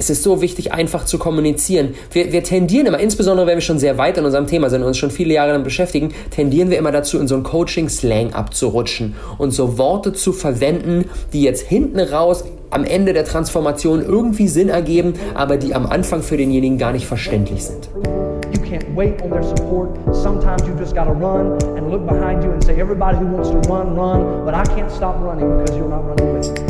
es ist so wichtig, einfach zu kommunizieren. Wir, wir tendieren immer, insbesondere wenn wir schon sehr weit in unserem Thema sind und uns schon viele Jahre damit beschäftigen, tendieren wir immer dazu, in so einen Coaching-Slang abzurutschen und so Worte zu verwenden, die jetzt hinten raus am Ende der Transformation irgendwie Sinn ergeben, aber die am Anfang für denjenigen gar nicht verständlich sind. You can't wait on their support. Sometimes you just gotta run and look behind you and say, everybody who wants to run, run, but I can't stop running because you're not running with me.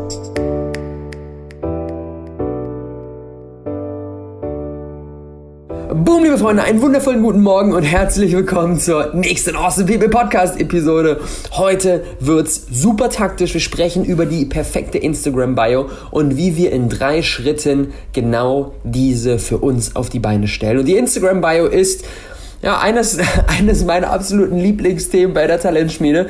Boom, liebe Freunde, einen wundervollen guten Morgen und herzlich willkommen zur nächsten Awesome People Podcast Episode. Heute wird's super taktisch. Wir sprechen über die perfekte Instagram Bio und wie wir in drei Schritten genau diese für uns auf die Beine stellen. Und die Instagram Bio ist ja eines, eines meiner absoluten Lieblingsthemen bei der Talentschmiede.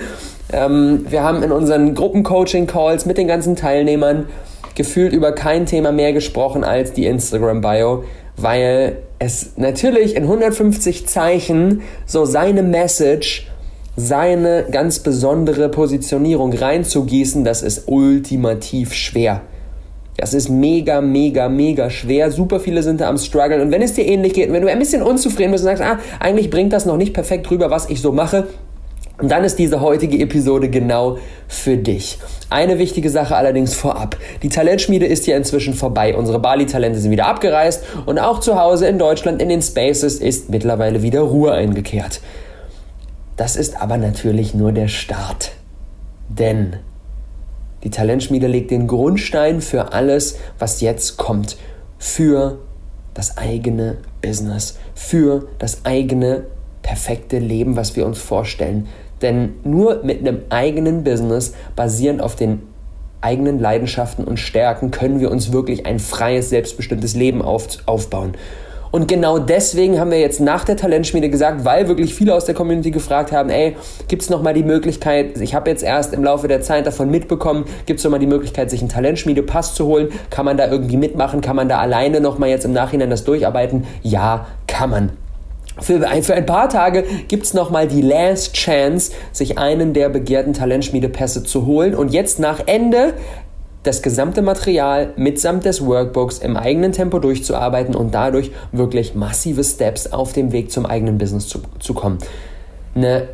Ähm, wir haben in unseren Gruppencoaching-Calls mit den ganzen Teilnehmern gefühlt über kein Thema mehr gesprochen als die Instagram Bio, weil es natürlich in 150 Zeichen so seine Message, seine ganz besondere Positionierung reinzugießen, das ist ultimativ schwer. Das ist mega, mega, mega schwer. Super viele sind da am Struggle. Und wenn es dir ähnlich geht, wenn du ein bisschen unzufrieden bist und sagst, ah, eigentlich bringt das noch nicht perfekt rüber, was ich so mache, und dann ist diese heutige Episode genau für dich. Eine wichtige Sache allerdings vorab. Die Talentschmiede ist ja inzwischen vorbei. Unsere Bali-Talente sind wieder abgereist und auch zu Hause in Deutschland in den Spaces ist mittlerweile wieder Ruhe eingekehrt. Das ist aber natürlich nur der Start. Denn die Talentschmiede legt den Grundstein für alles, was jetzt kommt. Für das eigene Business. Für das eigene perfekte Leben, was wir uns vorstellen. Denn nur mit einem eigenen Business, basierend auf den eigenen Leidenschaften und Stärken, können wir uns wirklich ein freies, selbstbestimmtes Leben auf, aufbauen. Und genau deswegen haben wir jetzt nach der Talentschmiede gesagt, weil wirklich viele aus der Community gefragt haben, ey, gibt es nochmal die Möglichkeit, ich habe jetzt erst im Laufe der Zeit davon mitbekommen, gibt es nochmal die Möglichkeit, sich einen Talentschmiede-Pass zu holen? Kann man da irgendwie mitmachen? Kann man da alleine nochmal jetzt im Nachhinein das durcharbeiten? Ja, kann man. Für ein, für ein paar Tage gibt es nochmal die Last Chance, sich einen der begehrten Talentschmiedepässe zu holen. Und jetzt nach Ende das gesamte Material mitsamt des Workbooks im eigenen Tempo durchzuarbeiten und dadurch wirklich massive Steps auf dem Weg zum eigenen Business zu, zu kommen. Eine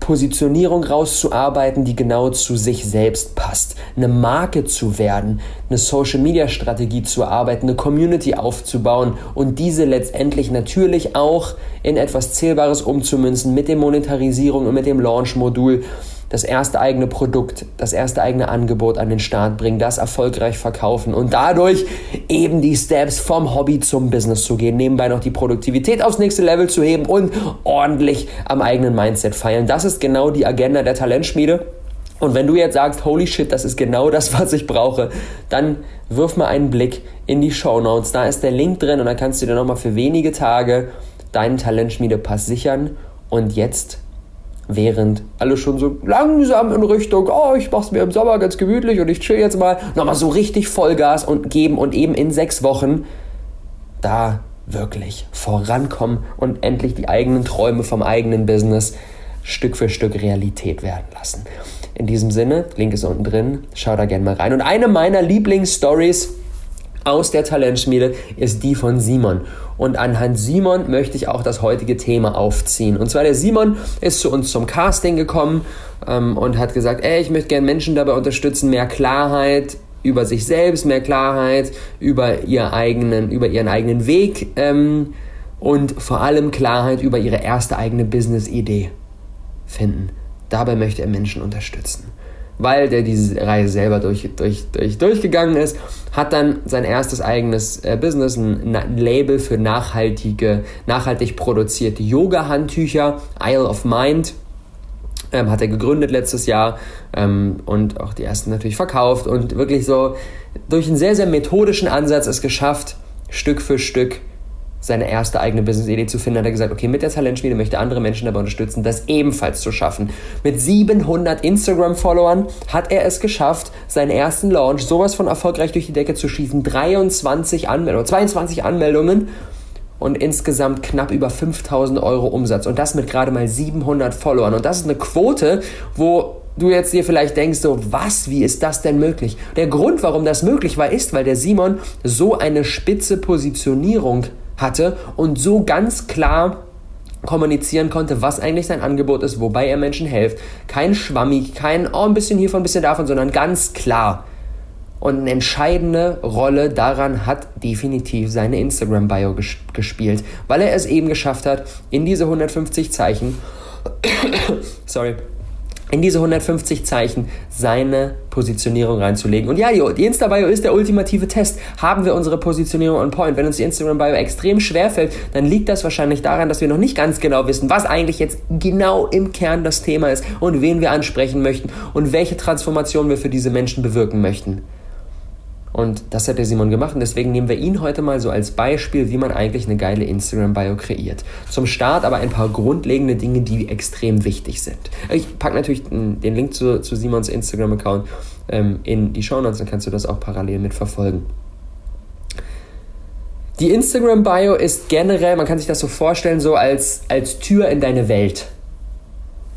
Positionierung rauszuarbeiten, die genau zu sich selbst passt, eine Marke zu werden, eine Social-Media-Strategie zu arbeiten, eine Community aufzubauen und diese letztendlich natürlich auch in etwas Zählbares umzumünzen mit der Monetarisierung und mit dem Launch-Modul das erste eigene Produkt, das erste eigene Angebot an den Start bringen, das erfolgreich verkaufen und dadurch eben die Steps vom Hobby zum Business zu gehen, nebenbei noch die Produktivität aufs nächste Level zu heben und ordentlich am eigenen Mindset feilen. Das ist genau die Agenda der Talentschmiede. Und wenn du jetzt sagst, holy shit, das ist genau das, was ich brauche, dann wirf mal einen Blick in die Show Notes. Da ist der Link drin und dann kannst du dir nochmal für wenige Tage deinen Talentschmiede-Pass sichern. Und jetzt während alle schon so langsam in Richtung, oh, ich mach's mir im Sommer ganz gemütlich und ich chill jetzt mal, nochmal so richtig Vollgas und geben und eben in sechs Wochen da wirklich vorankommen und endlich die eigenen Träume vom eigenen Business Stück für Stück Realität werden lassen. In diesem Sinne, Link ist unten drin, schau da gerne mal rein. Und eine meiner Lieblingsstories aus der Talentschmiede ist die von Simon. Und anhand Simon möchte ich auch das heutige Thema aufziehen. Und zwar der Simon ist zu uns zum Casting gekommen ähm, und hat gesagt, ey, ich möchte gerne Menschen dabei unterstützen, mehr Klarheit über sich selbst, mehr Klarheit über, ihr eigenen, über ihren eigenen Weg ähm, und vor allem Klarheit über ihre erste eigene Business-Idee finden. Dabei möchte er Menschen unterstützen weil der diese Reise selber durch, durch, durch, durchgegangen ist, hat dann sein erstes eigenes äh, Business, ein, Label für nachhaltige, nachhaltig produzierte Yoga-Handtücher, Isle of Mind. Ähm, hat er gegründet letztes Jahr ähm, und auch die ersten natürlich verkauft und wirklich so durch einen sehr, sehr methodischen Ansatz es geschafft, Stück für Stück seine erste eigene Business-Idee zu finden, hat er gesagt, okay, mit der Talentschmiede möchte andere Menschen dabei unterstützen, das ebenfalls zu schaffen. Mit 700 Instagram-Followern hat er es geschafft, seinen ersten Launch sowas von erfolgreich durch die Decke zu schießen. 23 Anmeldungen, 22 Anmeldungen und insgesamt knapp über 5000 Euro Umsatz. Und das mit gerade mal 700 Followern. Und das ist eine Quote, wo du jetzt dir vielleicht denkst, so, was, wie ist das denn möglich? Der Grund, warum das möglich war, ist, weil der Simon so eine spitze Positionierung hatte und so ganz klar kommunizieren konnte, was eigentlich sein Angebot ist, wobei er Menschen hilft. Kein Schwammig, kein, oh, ein bisschen hiervon, ein bisschen davon, sondern ganz klar. Und eine entscheidende Rolle daran hat definitiv seine Instagram-Bio ges gespielt, weil er es eben geschafft hat, in diese 150 Zeichen, sorry, in diese 150 Zeichen seine Positionierung reinzulegen. Und ja, die Insta-Bio ist der ultimative Test. Haben wir unsere Positionierung on point? Wenn uns die Instagram-Bio extrem schwer fällt, dann liegt das wahrscheinlich daran, dass wir noch nicht ganz genau wissen, was eigentlich jetzt genau im Kern das Thema ist und wen wir ansprechen möchten und welche Transformation wir für diese Menschen bewirken möchten. Und das hat der Simon gemacht und deswegen nehmen wir ihn heute mal so als Beispiel, wie man eigentlich eine geile Instagram-Bio kreiert. Zum Start aber ein paar grundlegende Dinge, die extrem wichtig sind. Ich packe natürlich den Link zu, zu Simons Instagram-Account ähm, in die Show Notes, dann kannst du das auch parallel mitverfolgen. Die Instagram-Bio ist generell, man kann sich das so vorstellen, so als, als Tür in deine Welt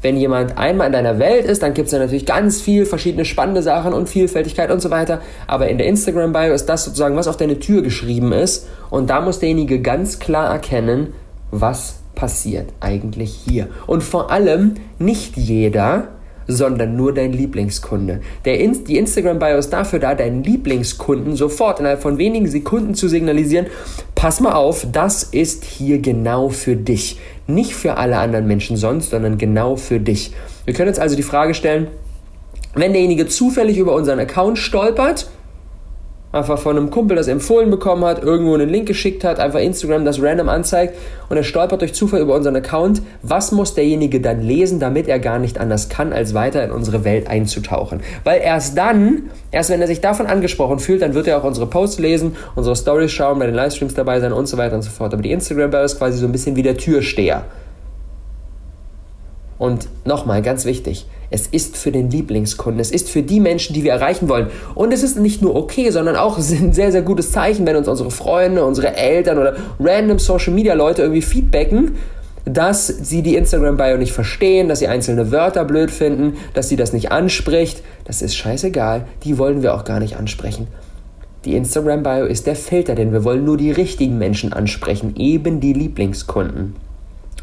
wenn jemand einmal in deiner Welt ist, dann gibt es ja natürlich ganz viel verschiedene spannende Sachen und Vielfältigkeit und so weiter. Aber in der Instagram-Bio ist das sozusagen, was auf deine Tür geschrieben ist. Und da muss derjenige ganz klar erkennen, was passiert eigentlich hier. Und vor allem nicht jeder sondern nur dein Lieblingskunde. Der In die Instagram-Bio ist dafür da, deinen Lieblingskunden sofort innerhalb von wenigen Sekunden zu signalisieren, pass mal auf, das ist hier genau für dich. Nicht für alle anderen Menschen sonst, sondern genau für dich. Wir können jetzt also die Frage stellen, wenn derjenige zufällig über unseren Account stolpert, einfach von einem Kumpel das empfohlen bekommen hat, irgendwo einen Link geschickt hat, einfach Instagram das random anzeigt und er stolpert durch Zufall über unseren Account, was muss derjenige dann lesen, damit er gar nicht anders kann, als weiter in unsere Welt einzutauchen? Weil erst dann, erst wenn er sich davon angesprochen fühlt, dann wird er auch unsere Posts lesen, unsere Stories schauen, bei den Livestreams dabei sein und so weiter und so fort. Aber die Instagram-Bio ist quasi so ein bisschen wie der Türsteher. Und nochmal, ganz wichtig, es ist für den Lieblingskunden, es ist für die Menschen, die wir erreichen wollen. Und es ist nicht nur okay, sondern auch ein sehr, sehr gutes Zeichen, wenn uns unsere Freunde, unsere Eltern oder random Social Media Leute irgendwie feedbacken, dass sie die Instagram-Bio nicht verstehen, dass sie einzelne Wörter blöd finden, dass sie das nicht anspricht. Das ist scheißegal, die wollen wir auch gar nicht ansprechen. Die Instagram-Bio ist der Filter, denn wir wollen nur die richtigen Menschen ansprechen, eben die Lieblingskunden.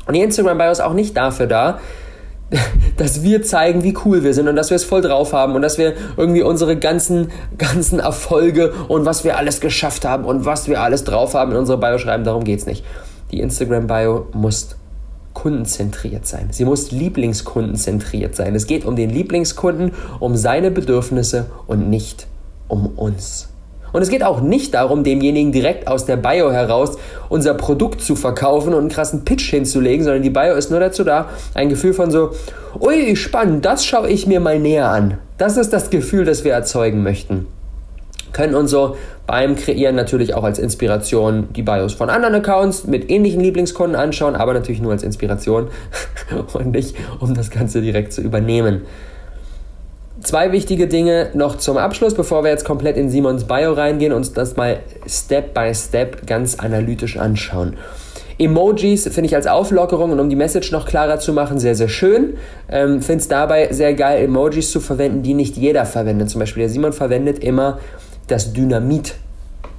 Und die Instagram-Bio ist auch nicht dafür da, dass wir zeigen, wie cool wir sind und dass wir es voll drauf haben und dass wir irgendwie unsere ganzen, ganzen Erfolge und was wir alles geschafft haben und was wir alles drauf haben in unsere Bio schreiben. Darum geht es nicht. Die Instagram-Bio muss kundenzentriert sein. Sie muss lieblingskundenzentriert sein. Es geht um den Lieblingskunden, um seine Bedürfnisse und nicht um uns. Und es geht auch nicht darum, demjenigen direkt aus der Bio heraus unser Produkt zu verkaufen und einen krassen Pitch hinzulegen, sondern die Bio ist nur dazu da, ein Gefühl von so, ui, spannend, das schaue ich mir mal näher an. Das ist das Gefühl, das wir erzeugen möchten. Können uns so beim Kreieren natürlich auch als Inspiration die Bios von anderen Accounts mit ähnlichen Lieblingskunden anschauen, aber natürlich nur als Inspiration und nicht, um das Ganze direkt zu übernehmen. Zwei wichtige Dinge noch zum Abschluss, bevor wir jetzt komplett in Simons Bio reingehen und uns das mal Step by Step ganz analytisch anschauen. Emojis finde ich als Auflockerung und um die Message noch klarer zu machen, sehr, sehr schön. Ähm, finde es dabei sehr geil, Emojis zu verwenden, die nicht jeder verwendet. Zum Beispiel der Simon verwendet immer das Dynamit.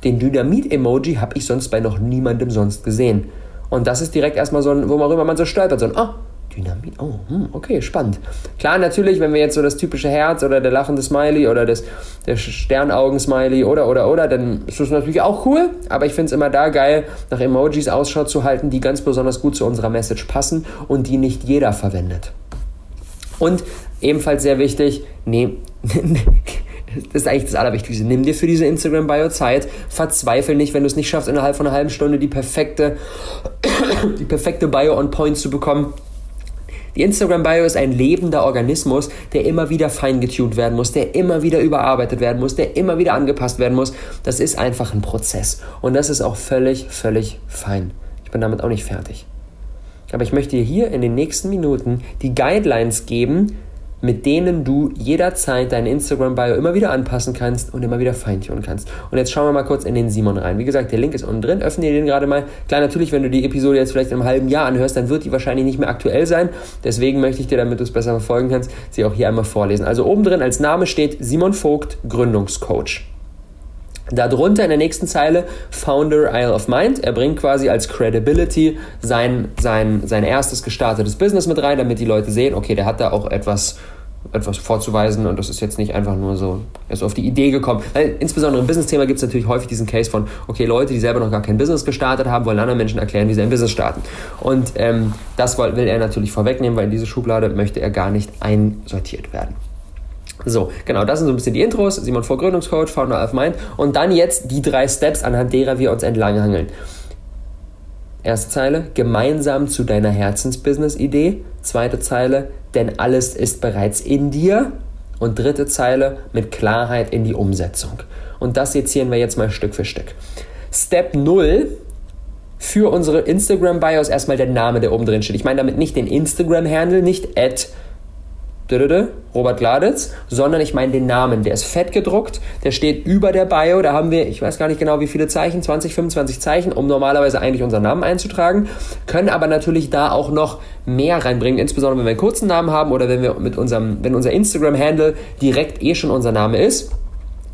Den Dynamit-Emoji habe ich sonst bei noch niemandem sonst gesehen. Und das ist direkt erstmal so ein, worüber man so stolpert, so ein, oh, Dynamit, oh, hm, okay, spannend. Klar, natürlich, wenn wir jetzt so das typische Herz oder der lachende Smiley oder das, der Sternaugen-Smiley oder, oder, oder, dann ist das natürlich auch cool, aber ich finde es immer da geil, nach Emojis Ausschau zu halten, die ganz besonders gut zu unserer Message passen und die nicht jeder verwendet. Und ebenfalls sehr wichtig, nee, das ist eigentlich das Allerwichtigste. Nimm dir für diese Instagram-Bio Zeit. Verzweifel nicht, wenn du es nicht schaffst, innerhalb von einer halben Stunde die perfekte, die perfekte Bio on Point zu bekommen Die Instagram-Bio ist ein lebender Organismus, der immer wieder feingetuned werden muss, der immer wieder überarbeitet werden muss, der immer wieder angepasst werden muss. Das ist einfach ein Prozess. Und das ist auch völlig, völlig fein. Ich bin damit auch nicht fertig. Aber ich möchte dir hier in den nächsten Minuten die Guidelines geben, mit denen du jederzeit dein Instagram-Bio immer wieder anpassen kannst und immer wieder feintunen kannst. Und jetzt schauen wir mal kurz in den Simon rein. Wie gesagt, der Link ist unten drin. Öffne dir den gerade mal. Klar, natürlich, wenn du die Episode jetzt vielleicht in einem halben Jahr anhörst, dann wird die wahrscheinlich nicht mehr aktuell sein. Deswegen möchte ich dir, damit du es besser verfolgen kannst, sie auch hier einmal vorlesen. Also oben drin als Name steht Simon Vogt, Gründungscoach. Darunter in der nächsten Zeile Founder Isle of Mind. Er bringt quasi als Credibility sein, sein, sein erstes gestartetes Business mit rein, damit die Leute sehen, okay, der hat da auch etwas, etwas vorzuweisen und das ist jetzt nicht einfach nur so, er ist auf die Idee gekommen. Weil insbesondere im Business-Thema gibt es natürlich häufig diesen Case von, okay, Leute, die selber noch gar kein Business gestartet haben, wollen anderen Menschen erklären, wie sie ein Business starten. Und ähm, das will er natürlich vorwegnehmen, weil in diese Schublade möchte er gar nicht einsortiert werden. So, genau, das sind so ein bisschen die Intros. Simon Vor Gründungscoach, Founder of Mind. Und dann jetzt die drei Steps, anhand derer wir uns entlanghangeln. Erste Zeile, gemeinsam zu deiner Herzensbusiness-Idee. Zweite Zeile, denn alles ist bereits in dir. Und dritte Zeile, mit Klarheit in die Umsetzung. Und das sezieren wir jetzt mal Stück für Stück. Step 0 für unsere Instagram-Bios erstmal der Name, der oben drin steht. Ich meine damit nicht den Instagram-Handle, nicht at Robert Gladitz, sondern ich meine den Namen. Der ist fett gedruckt, der steht über der Bio. Da haben wir, ich weiß gar nicht genau wie viele Zeichen, 20, 25 Zeichen, um normalerweise eigentlich unseren Namen einzutragen. Können aber natürlich da auch noch mehr reinbringen, insbesondere wenn wir einen kurzen Namen haben oder wenn wir mit unserem, wenn unser Instagram-Handle direkt eh schon unser Name ist.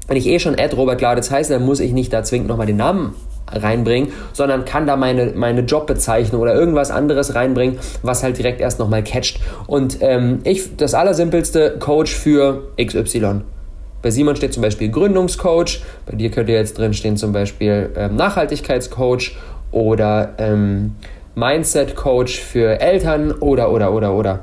Wenn ich eh schon Ed Robert Gladitz heiße, dann muss ich nicht da zwingend nochmal den Namen reinbringen, sondern kann da meine, meine Jobbezeichnung oder irgendwas anderes reinbringen, was halt direkt erst nochmal catcht. Und ähm, ich, das allersimpelste, Coach für XY. Bei Simon steht zum Beispiel Gründungscoach, bei dir könnte jetzt drin stehen zum Beispiel ähm, Nachhaltigkeitscoach oder ähm, Mindset-Coach für Eltern oder, oder, oder, oder.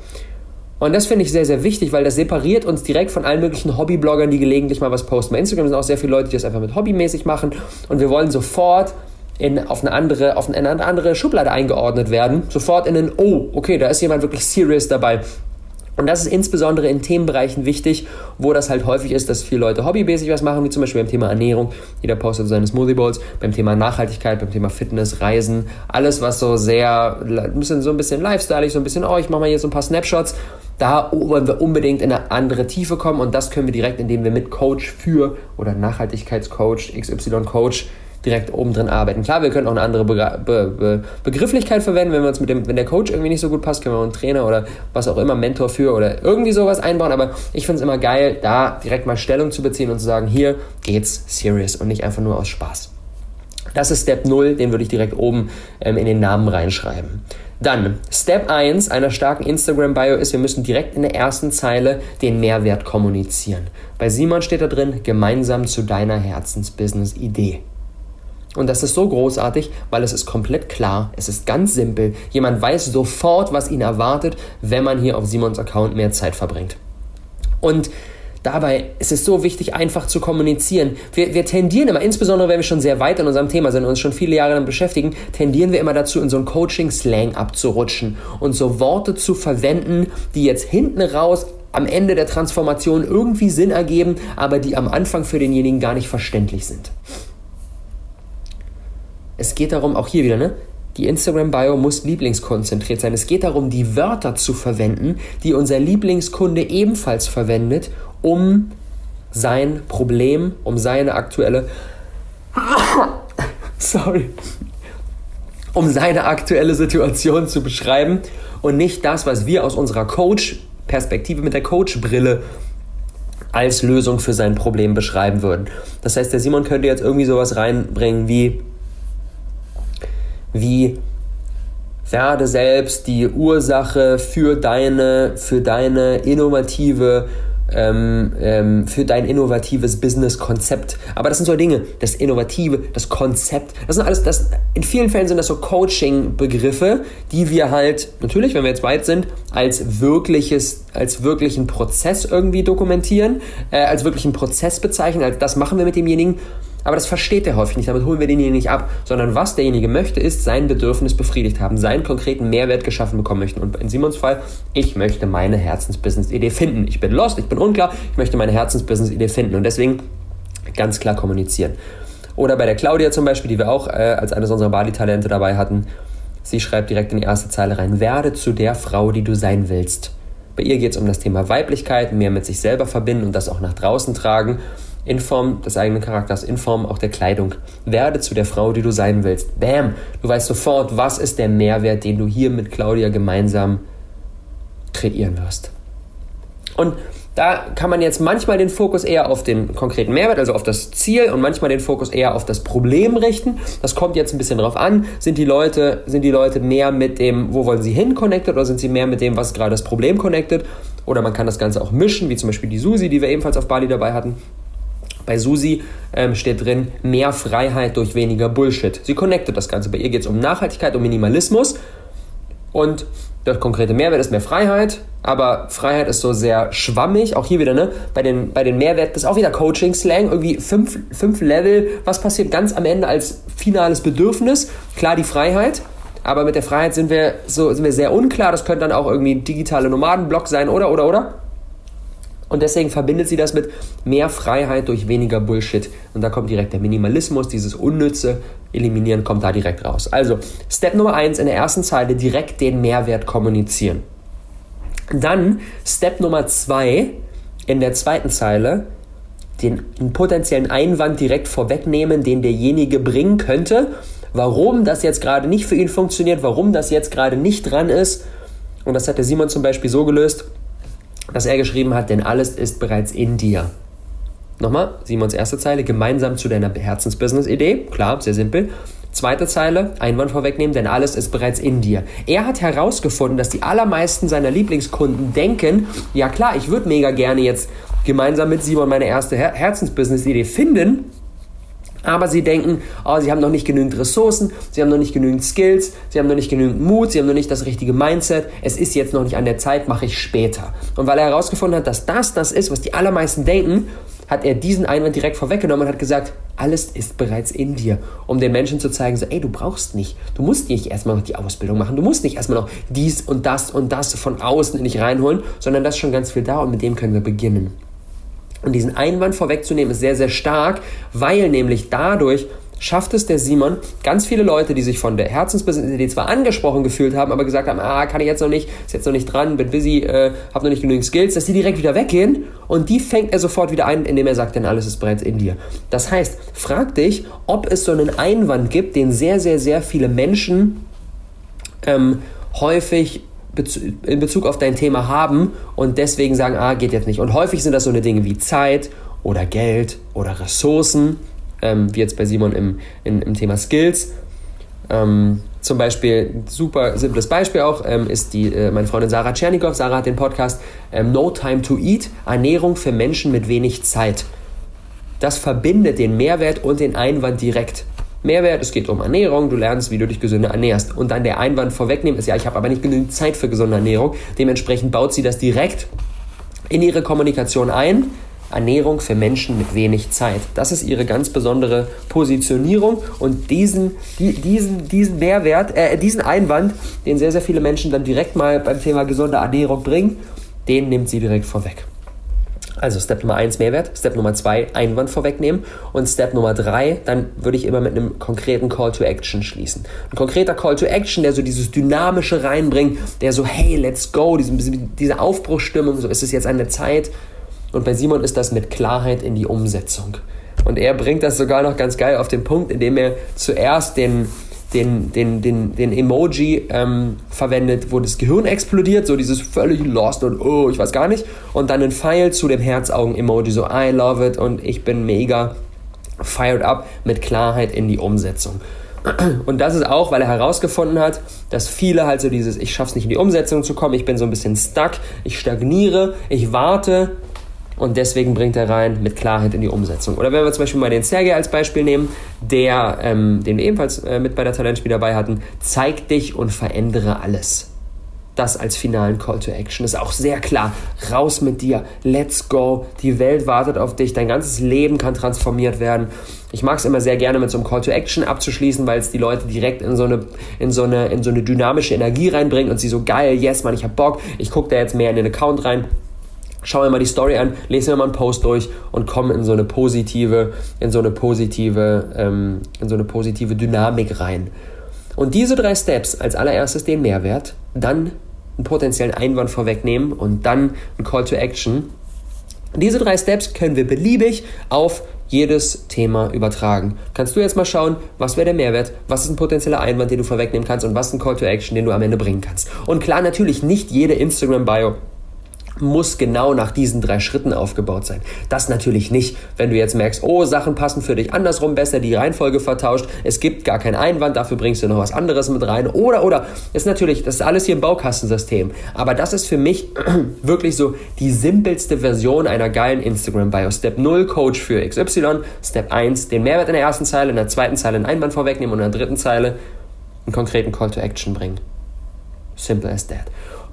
Und das finde ich sehr, sehr wichtig, weil das separiert uns direkt von allen möglichen Hobbybloggern, die gelegentlich mal was posten. Bei Instagram sind auch sehr viele Leute, die das einfach mit hobbymäßig machen. Und wir wollen sofort in, auf, eine andere, auf eine andere Schublade eingeordnet werden. Sofort in den, oh, okay, da ist jemand wirklich serious dabei. Und das ist insbesondere in Themenbereichen wichtig, wo das halt häufig ist, dass viele Leute hobbymäßig was machen, wie zum Beispiel beim Thema Ernährung. Jeder postet seine Smoothie Bowls, beim Thema Nachhaltigkeit, beim Thema Fitness, Reisen, alles, was so sehr, ein bisschen, so ein bisschen lifestyleig, so ein bisschen, oh, ich mache mal hier so ein paar Snapshots. Da wollen wir unbedingt in eine andere Tiefe kommen und das können wir direkt, indem wir mit Coach für oder Nachhaltigkeitscoach, XY Coach direkt oben drin arbeiten. Klar, wir können auch eine andere Be Be Be Begrifflichkeit verwenden, wenn wir uns mit dem, wenn der Coach irgendwie nicht so gut passt, können wir einen Trainer oder was auch immer, Mentor für oder irgendwie sowas einbauen. Aber ich finde es immer geil, da direkt mal Stellung zu beziehen und zu sagen, hier geht's serious und nicht einfach nur aus Spaß. Das ist Step 0, den würde ich direkt oben ähm, in den Namen reinschreiben. Dann, Step 1 einer starken Instagram-Bio ist, wir müssen direkt in der ersten Zeile den Mehrwert kommunizieren. Bei Simon steht da drin, gemeinsam zu deiner Herzensbusiness-Idee. Und das ist so großartig, weil es ist komplett klar, es ist ganz simpel. Jemand weiß sofort, was ihn erwartet, wenn man hier auf Simons Account mehr Zeit verbringt. Und dabei ist es so wichtig, einfach zu kommunizieren. Wir, wir tendieren immer, insbesondere wenn wir schon sehr weit in unserem Thema sind und uns schon viele Jahre damit beschäftigen, tendieren wir immer dazu, in so einen Coaching-Slang abzurutschen und so Worte zu verwenden, die jetzt hinten raus am Ende der Transformation irgendwie Sinn ergeben, aber die am Anfang für denjenigen gar nicht verständlich sind es geht darum, auch hier wieder, ne? Die Instagram-Bio muss lieblingskonzentriert sein. Es geht darum, die Wörter zu verwenden, die unser Lieblingskunde ebenfalls verwendet, um sein Problem, um seine aktuelle. Sorry. Um seine aktuelle Situation zu beschreiben und nicht das, was wir aus unserer Coach-Perspektive mit der Coach-Brille als Lösung für sein Problem beschreiben würden. Das heißt, der Simon könnte jetzt irgendwie sowas reinbringen wie wie werde selbst die Ursache für deine, für deine innovative ähm, ähm, für dein innovatives Business-Konzept. Aber das sind so Dinge, das Innovative, das Konzept, das sind alles, das, in vielen Fällen sind das so Coaching-Begriffe, die wir halt, natürlich, wenn wir jetzt weit sind, als wirkliches, als wirklichen Prozess irgendwie dokumentieren, äh, als wirklichen Prozess bezeichnen, als das machen wir mit demjenigen Aber das versteht er häufig nicht, damit holen wir denjenigen nicht ab, sondern was derjenige möchte, ist sein Bedürfnis befriedigt haben, seinen konkreten Mehrwert geschaffen bekommen möchten. Und in Simons Fall, ich möchte meine Herzensbusiness-Idee finden. Ich bin lost, ich bin unklar, ich möchte meine Herzensbusiness-Idee finden. Und deswegen ganz klar kommunizieren. Oder bei der Claudia zum Beispiel, die wir auch äh, als eines unserer Bali-Talente dabei hatten. Sie schreibt direkt in die erste Zeile rein, werde zu der Frau, die du sein willst. Bei ihr geht es um das Thema Weiblichkeit, mehr mit sich selber verbinden und das auch nach draußen tragen, in Form des eigenen Charakters, in Form auch der Kleidung. Werde zu der Frau, die du sein willst. Bam! Du weißt sofort, was ist der Mehrwert, den du hier mit Claudia gemeinsam kreieren wirst. Und da kann man jetzt manchmal den Fokus eher auf den konkreten Mehrwert, also auf das Ziel und manchmal den Fokus eher auf das Problem richten. Das kommt jetzt ein bisschen drauf an. Sind die Leute, sind die Leute mehr mit dem, wo wollen sie hin connected oder sind sie mehr mit dem, was gerade das Problem connected? Oder man kann das Ganze auch mischen, wie zum Beispiel die Susi, die wir ebenfalls auf Bali dabei hatten. Bei Susi ähm, steht drin, mehr Freiheit durch weniger Bullshit. Sie connectet das Ganze. Bei ihr geht es um Nachhaltigkeit, um Minimalismus. Und der konkrete Mehrwert ist mehr Freiheit, aber Freiheit ist so sehr schwammig. Auch hier wieder, ne? Bei den, bei den Mehrwerten ist auch wieder Coaching-Slang, irgendwie fünf, fünf Level. Was passiert ganz am Ende als finales Bedürfnis? Klar, die Freiheit. Aber mit der Freiheit sind wir, so, sind wir sehr unklar. Das könnte dann auch irgendwie ein digitale Nomadenblock sein, oder, oder, oder? Und deswegen verbindet sie das mit mehr Freiheit durch weniger Bullshit. Und da kommt direkt der Minimalismus, dieses Unnütze eliminieren, kommt da direkt raus. Also, Step Nummer eins in der ersten Zeile direkt den Mehrwert kommunizieren. Dann Step Nummer zwei in der zweiten Zeile den potenziellen Einwand direkt vorwegnehmen, den derjenige bringen könnte, warum das jetzt gerade nicht für ihn funktioniert, warum das jetzt gerade nicht dran ist. Und das hat der Simon zum Beispiel so gelöst dass er geschrieben hat, denn alles ist bereits in dir. Nochmal, Simons erste Zeile, gemeinsam zu deiner Herzensbusiness-Idee. Klar, sehr simpel. Zweite Zeile, Einwand vorwegnehmen, denn alles ist bereits in dir. Er hat herausgefunden, dass die allermeisten seiner Lieblingskunden denken, ja klar, ich würde mega gerne jetzt gemeinsam mit Simon meine erste Her Herzensbusiness-Idee finden, aber sie denken, oh, sie haben noch nicht genügend Ressourcen, sie haben noch nicht genügend Skills, sie haben noch nicht genügend Mut, sie haben noch nicht das richtige Mindset, es ist jetzt noch nicht an der Zeit, mache ich später. Und weil er herausgefunden hat, dass das das ist, was die allermeisten denken, hat er diesen Einwand direkt vorweggenommen und hat gesagt, alles ist bereits in dir, um den Menschen zu zeigen, so, ey, du brauchst nicht, du musst nicht erstmal noch die Ausbildung machen, du musst nicht erstmal noch dies und das und das von außen in dich reinholen, sondern das ist schon ganz viel da und mit dem können wir beginnen. Und diesen Einwand vorwegzunehmen ist sehr, sehr stark, weil nämlich dadurch schafft es der Simon, ganz viele Leute, die sich von der Herzensbusiness-Idee zwar angesprochen gefühlt haben, aber gesagt haben, ah, kann ich jetzt noch nicht, ist jetzt noch nicht dran, bin busy, äh, habe noch nicht genügend Skills, dass die direkt wieder weggehen und die fängt er sofort wieder ein, indem er sagt, denn alles ist bereits in dir. Das heißt, frag dich, ob es so einen Einwand gibt, den sehr, sehr, sehr viele Menschen ähm, häufig in Bezug auf dein Thema haben und deswegen sagen, ah, geht jetzt nicht. Und häufig sind das so eine Dinge wie Zeit oder Geld oder Ressourcen, ähm, wie jetzt bei Simon im, in, im Thema Skills. Ähm, zum Beispiel, super simples Beispiel auch, ähm, ist die, äh, meine Freundin Sarah Tschernikow. Sarah hat den Podcast ähm, No Time to Eat, Ernährung für Menschen mit wenig Zeit. Das verbindet den Mehrwert und den Einwand direkt. Mehrwert, es geht um Ernährung, du lernst, wie du dich gesünder ernährst. Und dann der Einwand vorwegnehmen ist, ja, ich habe aber nicht genügend Zeit für gesunde Ernährung. Dementsprechend baut sie das direkt in ihre Kommunikation ein. Ernährung für Menschen mit wenig Zeit. Das ist ihre ganz besondere Positionierung und diesen, die, diesen, diesen Mehrwert, äh, diesen Einwand, den sehr, sehr viele Menschen dann direkt mal beim Thema gesunde Ernährung bringen, den nimmt sie direkt vorweg. Also Step Nummer 1 Mehrwert, Step Nummer 2 Einwand vorwegnehmen und Step Nummer 3, dann würde ich immer mit einem konkreten Call to Action schließen. Ein konkreter Call to Action, der so dieses Dynamische reinbringt, der so, hey, let's go, diese, diese Aufbruchstimmung, so ist es jetzt an der Zeit. Und bei Simon ist das mit Klarheit in die Umsetzung. Und er bringt das sogar noch ganz geil auf den Punkt, indem er zuerst den, den, den, den, den Emoji ähm, verwendet, wo das Gehirn explodiert, so dieses völlig lost und oh, ich weiß gar nicht. Und dann ein Pfeil zu dem Herzaugen-Emoji, so I love it und ich bin mega fired up mit Klarheit in die Umsetzung. Und das ist auch, weil er herausgefunden hat, dass viele halt so dieses, ich schaff's nicht in die Umsetzung zu kommen, ich bin so ein bisschen stuck, ich stagniere, ich warte und deswegen bringt er rein mit Klarheit in die Umsetzung. Oder wenn wir zum Beispiel mal den Sergei als Beispiel nehmen, der, ähm, den wir ebenfalls äh, mit bei der Talentspiel dabei hatten, zeig dich und verändere alles. Das als finalen Call to Action ist auch sehr klar. Raus mit dir, let's go. Die Welt wartet auf dich, dein ganzes Leben kann transformiert werden. Ich mag es immer sehr gerne mit so einem Call to Action abzuschließen, weil es die Leute direkt in so, eine, in, so eine, in so eine dynamische Energie reinbringt und sie so geil, yes, man, ich hab Bock, ich gucke da jetzt mehr in den Account rein schau mir mal die Story an, lese mir mal einen Post durch und komme in so eine positive, in so eine positive, ähm, in so eine positive Dynamik rein. Und diese drei Steps, als allererstes den Mehrwert, dann einen potenziellen Einwand vorwegnehmen und dann ein Call to Action. Diese drei Steps können wir beliebig auf jedes Thema übertragen. Kannst du jetzt mal schauen, was wäre der Mehrwert, was ist ein potenzieller Einwand, den du vorwegnehmen kannst und was ist ein Call to Action, den du am Ende bringen kannst. Und klar, natürlich nicht jede Instagram-Bio muss genau nach diesen drei Schritten aufgebaut sein. Das natürlich nicht, wenn du jetzt merkst, oh, Sachen passen für dich andersrum besser, die Reihenfolge vertauscht, es gibt gar keinen Einwand, dafür bringst du noch was anderes mit rein. Oder, oder, ist natürlich, das ist alles hier im Baukastensystem. Aber das ist für mich wirklich so die simpelste Version einer geilen Instagram-Bio. Step 0, Coach für XY. Step 1, den Mehrwert in der ersten Zeile, in der zweiten Zeile einen Einwand vorwegnehmen und in der dritten Zeile einen konkreten Call to Action bringen. Simple as that.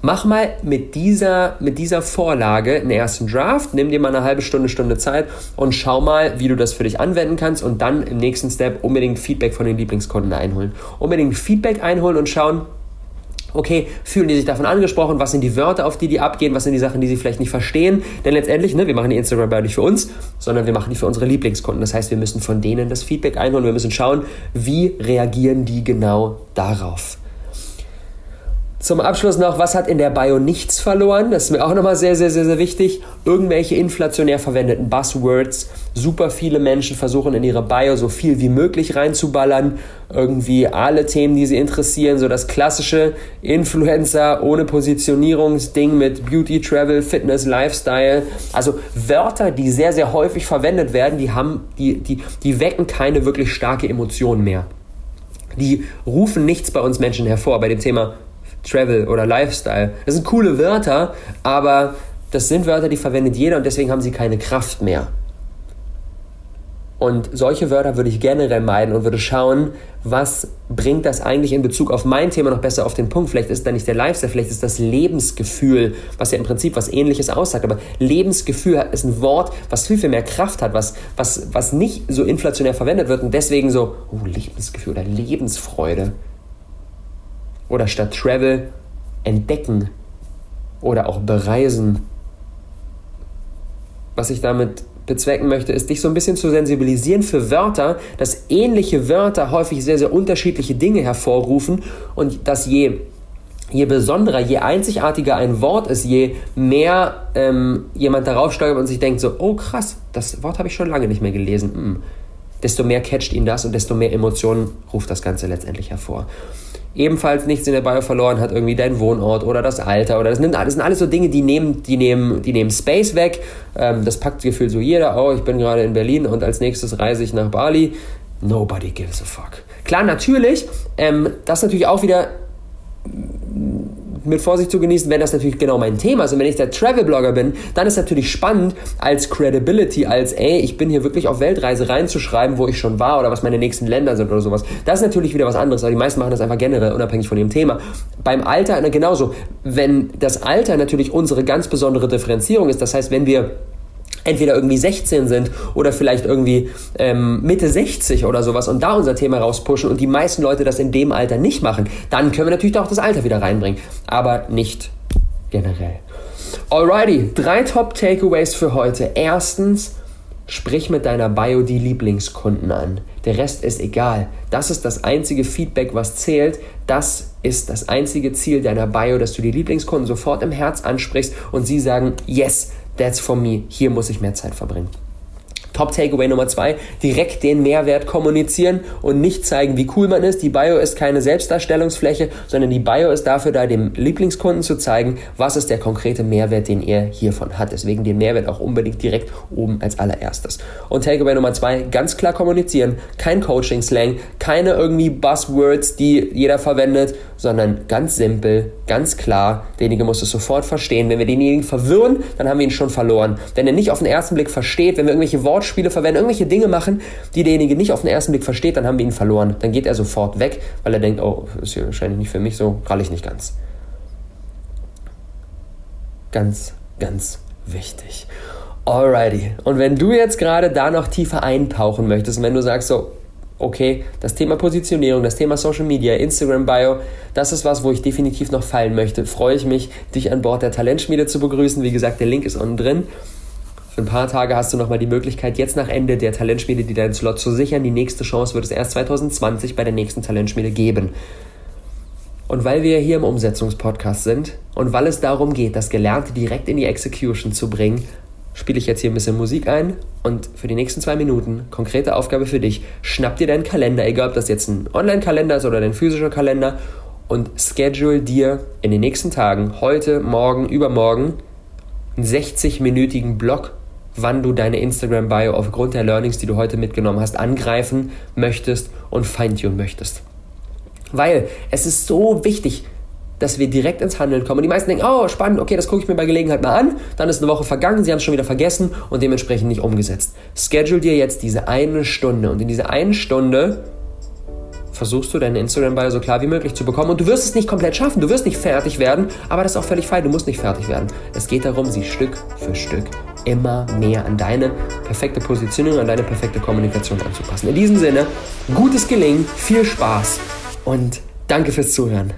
Mach mal mit dieser, mit dieser Vorlage einen ersten Draft, nimm dir mal eine halbe Stunde, Stunde Zeit und schau mal, wie du das für dich anwenden kannst und dann im nächsten Step unbedingt Feedback von den Lieblingskunden einholen. Unbedingt Feedback einholen und schauen, okay, fühlen die sich davon angesprochen, was sind die Wörter, auf die die abgehen, was sind die Sachen, die sie vielleicht nicht verstehen, denn letztendlich, ne, wir machen die Instagram-Bio nicht für uns, sondern wir machen die für unsere Lieblingskunden. Das heißt, wir müssen von denen das Feedback einholen, wir müssen schauen, wie reagieren die genau darauf. Zum Abschluss noch, was hat in der Bio nichts verloren? Das ist mir auch nochmal sehr, sehr, sehr, sehr wichtig. Irgendwelche inflationär verwendeten Buzzwords. Super viele Menschen versuchen in ihre Bio so viel wie möglich reinzuballern. Irgendwie alle Themen, die sie interessieren. So das klassische Influencer ohne Positionierungsding mit Beauty, Travel, Fitness, Lifestyle. Also Wörter, die sehr, sehr häufig verwendet werden, die haben, die, die, die wecken keine wirklich starke Emotion mehr. Die rufen nichts bei uns Menschen hervor. Bei dem Thema Travel oder Lifestyle. Das sind coole Wörter, aber das sind Wörter, die verwendet jeder und deswegen haben sie keine Kraft mehr. Und solche Wörter würde ich generell meiden und würde schauen, was bringt das eigentlich in Bezug auf mein Thema noch besser auf den Punkt. Vielleicht ist da nicht der Lifestyle, vielleicht ist das Lebensgefühl, was ja im Prinzip was ähnliches aussagt. Aber Lebensgefühl ist ein Wort, was viel, viel mehr Kraft hat, was, was, was nicht so inflationär verwendet wird und deswegen so, oh, Lebensgefühl oder Lebensfreude oder statt Travel entdecken oder auch bereisen. Was ich damit bezwecken möchte, ist, dich so ein bisschen zu sensibilisieren für Wörter, dass ähnliche Wörter häufig sehr, sehr unterschiedliche Dinge hervorrufen und dass je, je besonderer, je einzigartiger ein Wort ist, je mehr ähm, jemand darauf steuert und sich denkt so, oh krass, das Wort habe ich schon lange nicht mehr gelesen, hm. desto mehr catcht ihn das und desto mehr Emotionen ruft das Ganze letztendlich hervor ebenfalls nichts in der Bio verloren hat, irgendwie dein Wohnort oder das Alter oder das, nimmt, das sind alles so Dinge, die nehmen, die nehmen, die nehmen Space weg. Ähm, das packt gefühlt so jeder, oh, ich bin gerade in Berlin und als nächstes reise ich nach Bali. Nobody gives a fuck. Klar, natürlich, ähm, das natürlich auch wieder mit Vorsicht zu genießen, wenn das natürlich genau mein Thema ist. Und wenn ich der Travel-Blogger bin, dann ist natürlich spannend als Credibility, als ey, ich bin hier wirklich auf Weltreise reinzuschreiben, wo ich schon war oder was meine nächsten Länder sind oder sowas. Das ist natürlich wieder was anderes, aber die meisten machen das einfach generell, unabhängig von dem Thema. Beim Alter genauso. Wenn das Alter natürlich unsere ganz besondere Differenzierung ist, das heißt, wenn wir entweder irgendwie 16 sind oder vielleicht irgendwie ähm, Mitte 60 oder sowas und da unser Thema rauspushen und die meisten Leute das in dem Alter nicht machen, dann können wir natürlich auch das Alter wieder reinbringen, aber nicht generell. Alrighty, drei Top-Takeaways für heute. Erstens, sprich mit deiner Bio die Lieblingskunden an. Der Rest ist egal. Das ist das einzige Feedback, was zählt. Das ist das einzige Ziel deiner Bio, dass du die Lieblingskunden sofort im Herz ansprichst und sie sagen, yes, that's for me, hier muss ich mehr Zeit verbringen. Top Takeaway Nummer zwei, direkt den Mehrwert kommunizieren und nicht zeigen, wie cool man ist. Die Bio ist keine Selbstdarstellungsfläche, sondern die Bio ist dafür da, dem Lieblingskunden zu zeigen, was ist der konkrete Mehrwert, den er hiervon hat. Deswegen den Mehrwert auch unbedingt direkt oben als allererstes. Und Takeaway Nummer zwei, ganz klar kommunizieren, kein Coaching-Slang, keine irgendwie Buzzwords, die jeder verwendet, sondern ganz simpel, ganz klar. Derjenige muss es sofort verstehen. Wenn wir denjenigen verwirren, dann haben wir ihn schon verloren. Wenn er nicht auf den ersten Blick versteht, wenn wir irgendwelche Wortspiele verwenden, irgendwelche Dinge machen, die derjenige nicht auf den ersten Blick versteht, dann haben wir ihn verloren. Dann geht er sofort weg, weil er denkt, oh, ist hier wahrscheinlich nicht für mich, so prall ich nicht ganz. Ganz, ganz wichtig. Alrighty. Und wenn du jetzt gerade da noch tiefer eintauchen möchtest, wenn du sagst so, okay, das Thema Positionierung, das Thema Social Media, Instagram Bio, das ist was, wo ich definitiv noch fallen möchte. Freue ich mich, dich an Bord der Talentschmiede zu begrüßen. Wie gesagt, der Link ist unten drin. Für ein paar Tage hast du nochmal die Möglichkeit, jetzt nach Ende der Talentschmiede dir deinen Slot zu sichern. Die nächste Chance wird es erst 2020 bei der nächsten Talentschmiede geben. Und weil wir hier im Umsetzungspodcast sind und weil es darum geht, das Gelernte direkt in die Execution zu bringen, spiele ich jetzt hier ein bisschen Musik ein und für die nächsten zwei Minuten, konkrete Aufgabe für dich, schnapp dir deinen Kalender, egal ob das jetzt ein Online-Kalender ist oder dein physischer Kalender und schedule dir in den nächsten Tagen, heute, morgen, übermorgen, einen 60-minütigen Block wann du deine Instagram-Bio aufgrund der Learnings, die du heute mitgenommen hast, angreifen möchtest und feintunen möchtest. Weil es ist so wichtig, dass wir direkt ins Handeln kommen. Und die meisten denken, oh, spannend, okay, das gucke ich mir bei Gelegenheit mal an. Dann ist eine Woche vergangen, sie haben es schon wieder vergessen und dementsprechend nicht umgesetzt. Schedule dir jetzt diese eine Stunde und in dieser einen Stunde versuchst du deine Instagram-Bio so klar wie möglich zu bekommen. Und du wirst es nicht komplett schaffen, du wirst nicht fertig werden, aber das ist auch völlig fein, du musst nicht fertig werden. Es geht darum, sie Stück für Stück immer mehr an deine perfekte Positionierung, an deine perfekte Kommunikation anzupassen. In diesem Sinne, gutes Gelingen, viel Spaß und danke fürs Zuhören.